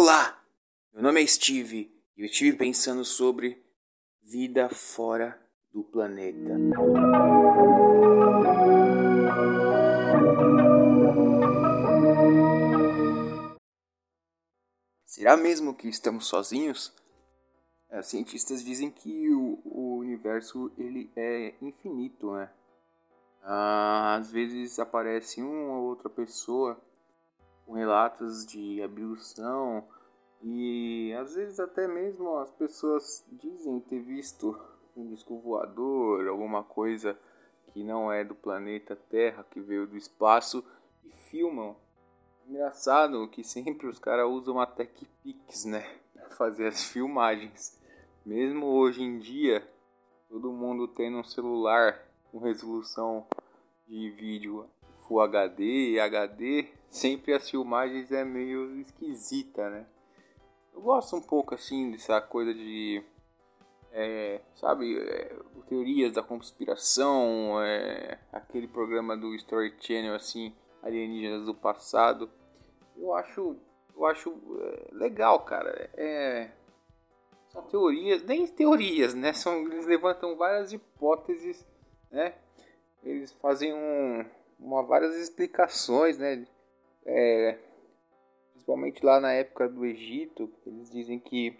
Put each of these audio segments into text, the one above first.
Olá, meu nome é Steve e eu estive pensando sobre vida fora do planeta. Será mesmo que estamos sozinhos? É, cientistas dizem que o, o, universo ele é infinito, né? Às vezes aparece uma ou outra pessoa com relatos de abdução e às vezes até mesmo as pessoas dizem ter visto um disco voador, alguma coisa que não é do planeta Terra, que veio do espaço e filmam. Engraçado que sempre os caras usam a TechPix, né, para fazer as filmagens. Mesmo hoje em dia, todo mundo tendo um celular com resolução de vídeo Full HD e HD, sempre as filmagens é meio esquisita, né? Eu gosto um pouco assim dessa coisa de. É, sabe, é, teorias da conspiração, é, aquele programa do Story Channel assim, alienígenas do passado. Eu acho, eu acho é, legal, cara. É, são teorias, nem teorias, né? São, eles levantam várias hipóteses, né? Eles fazem um, uma, várias explicações, né? É, principalmente lá na época do Egito, eles dizem que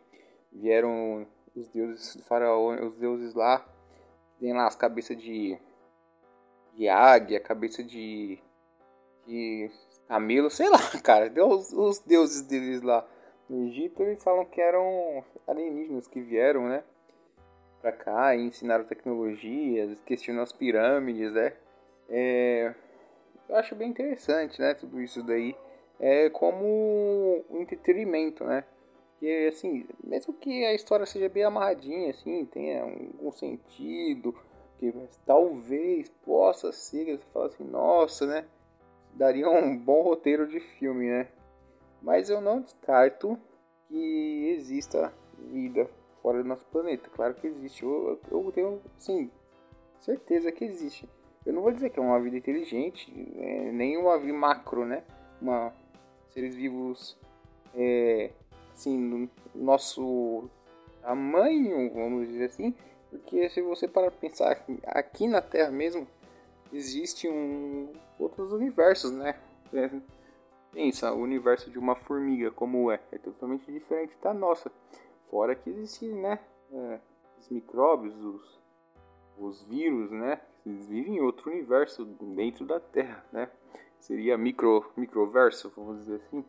vieram os deuses do faraó, os deuses lá, tem lá as cabeças de, de águia, cabeça de, de camelo, sei lá, cara, os, os deuses deles lá no Egito, eles falam que eram alienígenas que vieram, né? Pra cá e ensinaram tecnologias, questionam as pirâmides, né? É, eu acho bem interessante, né? Tudo isso daí é como um entretenimento, né? Que assim, mesmo que a história seja bem amarradinha, assim, tenha algum sentido, que talvez possa ser, você fala assim, nossa, né? Daria um bom roteiro de filme, né? Mas eu não descarto que exista vida fora do nosso planeta. Claro que existe. Eu, eu tenho, sim, certeza que existe. Eu não vou dizer que é uma vida inteligente, é, nem uma vida macro, né? Uma seres vivos, é, assim, no nosso tamanho, vamos dizer assim, porque se você para pensar aqui na Terra mesmo, existe um outros universos, né? É, pensa, o universo de uma formiga como é, é totalmente diferente da nossa. Fora que existem, né? É, os micróbios, os, os vírus, né? Eles vivem em outro universo dentro da Terra, né? seria micro, microverso, vamos dizer assim.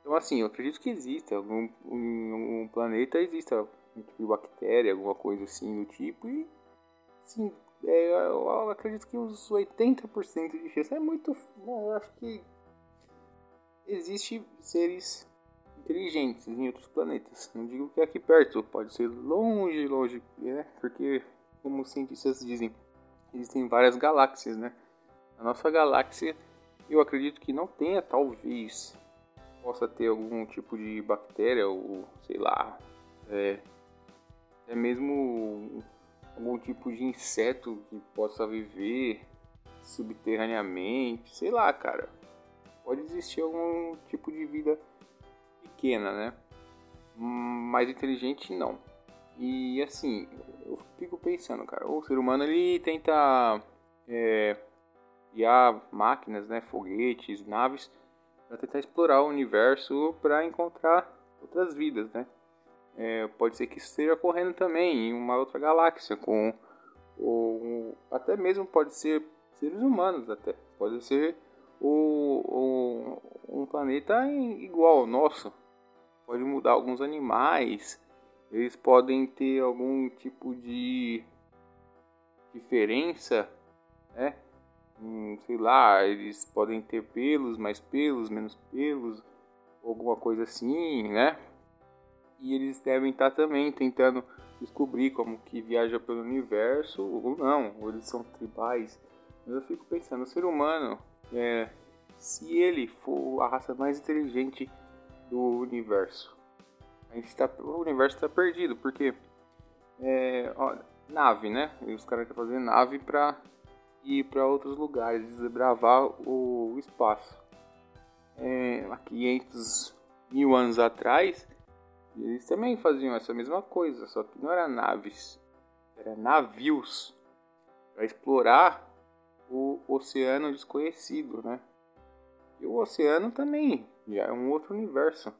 Então, assim, eu acredito que exista, algum um, um planeta exista um tipo de bactéria, alguma coisa assim do tipo, e, sim, é, eu acredito que uns 80% de chance é muito. Eu acho que existe seres inteligentes em outros planetas. Não digo que é aqui perto, pode ser longe, longe, né? Porque, como os cientistas dizem, existem várias galáxias, né? A nossa galáxia eu acredito que não tenha, talvez possa ter algum tipo de bactéria ou sei lá, é, é mesmo algum tipo de inseto que possa viver subterraneamente, sei lá, cara. Pode existir algum tipo de vida pequena, né? Mais inteligente não. E assim, pensando, cara, o ser humano ele tenta é, criar máquinas, né, foguetes, naves, para tentar explorar o universo para encontrar outras vidas, né? É, pode ser que esteja ocorrendo também em uma outra galáxia, com ou até mesmo pode ser seres humanos até, pode ser o, o, um planeta igual ao nosso, pode mudar alguns animais, eles podem ter algum tipo de diferença, né? hum, sei lá, eles podem ter pelos, mais pelos, menos pelos, alguma coisa assim, né? E eles devem estar também tentando descobrir como que viaja pelo universo ou não, ou eles são tribais. Mas eu fico pensando, o ser humano, é, se ele for a raça mais inteligente do universo, tá, o universo está perdido, porque é, ó, nave, né? E os caras querem fazer nave para ir para outros lugares, desbravar o espaço. É, há 500 mil anos atrás, eles também faziam essa mesma coisa, só que não era naves, era navios para explorar o oceano desconhecido, né? E o oceano também já é um outro universo.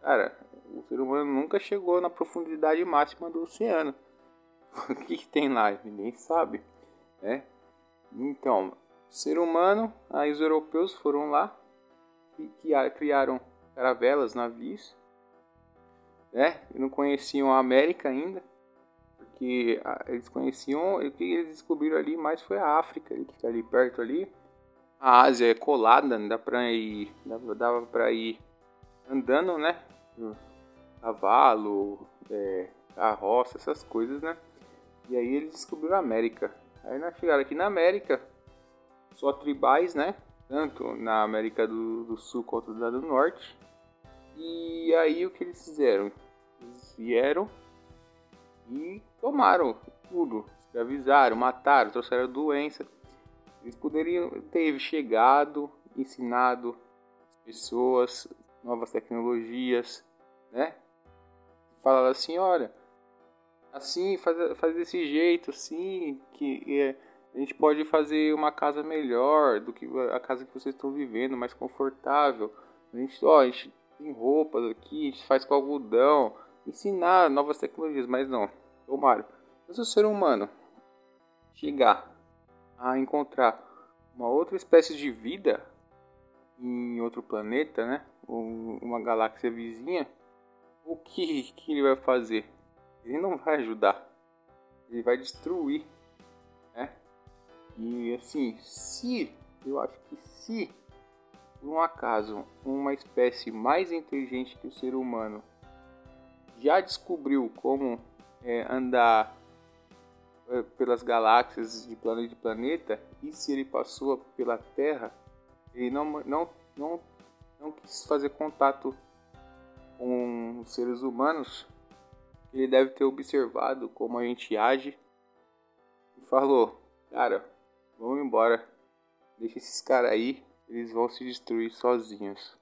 Cara, o ser humano nunca chegou na profundidade máxima do oceano. o que, que tem lá? Ninguém sabe, né? Então, ser humano, aí os europeus foram lá e criaram caravelas, navios, né? E não conheciam a América ainda, porque eles conheciam, o que eles descobriram ali mais foi a África, que está ali perto ali. A Ásia é colada, dá pra ir, dava, pra ir andando, né? Cavalo, é, carroça, essas coisas, né? E aí eles descobriram a América. Aí nós chegaram aqui na América, só tribais, né? Tanto na América do, do Sul quanto da do Norte. E aí o que eles fizeram? Eles vieram e tomaram tudo. Escravizaram, mataram, trouxeram doença. Eles poderiam ter chegado, ensinado as pessoas novas tecnologias, né? Falar assim, olha, assim, faz, faz desse jeito, assim, que é, a gente pode fazer uma casa melhor do que a casa que vocês estão vivendo, mais confortável. A gente, ó, a gente tem roupas aqui, a gente faz com algodão, ensinar novas tecnologias, mas não. Tomaram. Mas o ser humano chegar a encontrar uma outra espécie de vida em outro planeta, né? Ou uma galáxia vizinha, o que, que ele vai fazer? Ele não vai ajudar. Ele vai destruir, né? E assim, se eu acho que se por um acaso uma espécie mais inteligente que o ser humano já descobriu como é, andar é, pelas galáxias de planeta em planeta e se ele passou pela Terra, ele não, não, não, não quis fazer contato com os seres humanos, ele deve ter observado como a gente age e falou: Cara, vamos embora, deixa esses caras aí, eles vão se destruir sozinhos.